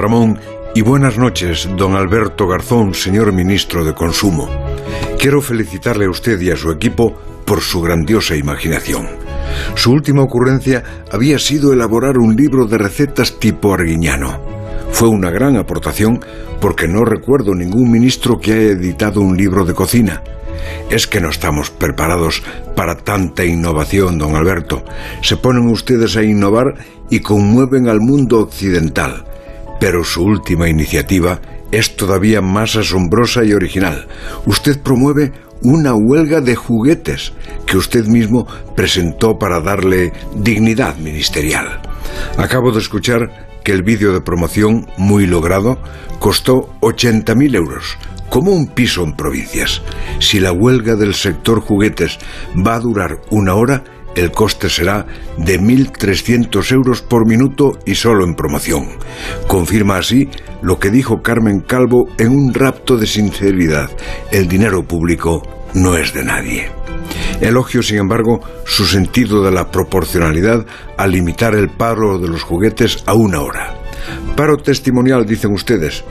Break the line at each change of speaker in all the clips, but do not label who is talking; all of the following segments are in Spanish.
Ramón y buenas noches, don Alberto Garzón, señor ministro de Consumo. Quiero felicitarle a usted y a su equipo por su grandiosa imaginación. Su última ocurrencia había sido elaborar un libro de recetas tipo arguiñano. Fue una gran aportación porque no recuerdo ningún ministro que haya editado un libro de cocina. Es que no estamos preparados para tanta innovación, don Alberto. Se ponen ustedes a innovar y conmueven al mundo occidental. Pero su última iniciativa es todavía más asombrosa y original. Usted promueve una huelga de juguetes que usted mismo presentó para darle dignidad ministerial. Acabo de escuchar que el vídeo de promoción, muy logrado, costó 80.000 euros, como un piso en provincias. Si la huelga del sector juguetes va a durar una hora, el coste será de 1.300 euros por minuto y solo en promoción. Confirma así lo que dijo Carmen Calvo en un rapto de sinceridad. El dinero público no es de nadie. Elogio, sin embargo, su sentido de la proporcionalidad al limitar el paro de los juguetes a una hora. Paro testimonial, dicen ustedes.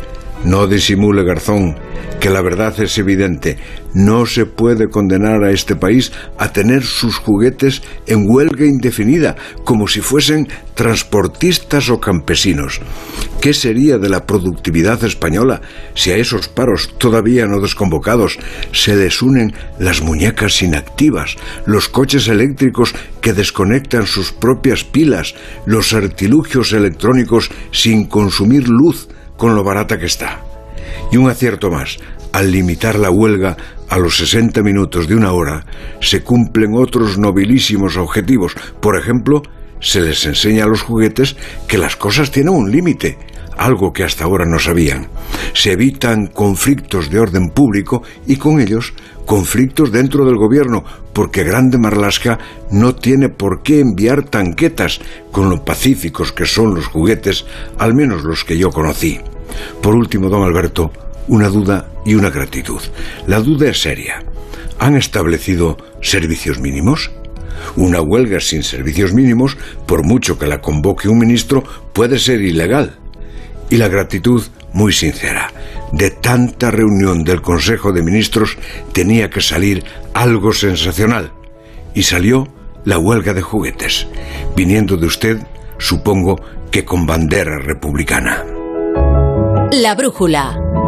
No disimule, Garzón, que la verdad es evidente. No se puede condenar a este país a tener sus juguetes en huelga indefinida, como si fuesen transportistas o campesinos. ¿Qué sería de la productividad española si a esos paros todavía no desconvocados se desunen las muñecas inactivas, los coches eléctricos que desconectan sus propias pilas, los artilugios electrónicos sin consumir luz, con lo barata que está. Y un acierto más, al limitar la huelga a los 60 minutos de una hora, se cumplen otros nobilísimos objetivos. Por ejemplo, se les enseña a los juguetes que las cosas tienen un límite, algo que hasta ahora no sabían. Se evitan conflictos de orden público y con ellos conflictos dentro del gobierno, porque Grande Marlasca no tiene por qué enviar tanquetas con lo pacíficos que son los juguetes, al menos los que yo conocí. Por último, don Alberto, una duda y una gratitud. La duda es seria. ¿Han establecido servicios mínimos? Una huelga sin servicios mínimos, por mucho que la convoque un ministro, puede ser ilegal. Y la gratitud muy sincera. De tanta reunión del Consejo de Ministros tenía que salir algo sensacional. Y salió la huelga de juguetes. Viniendo de usted, supongo que con bandera republicana.
La brújula.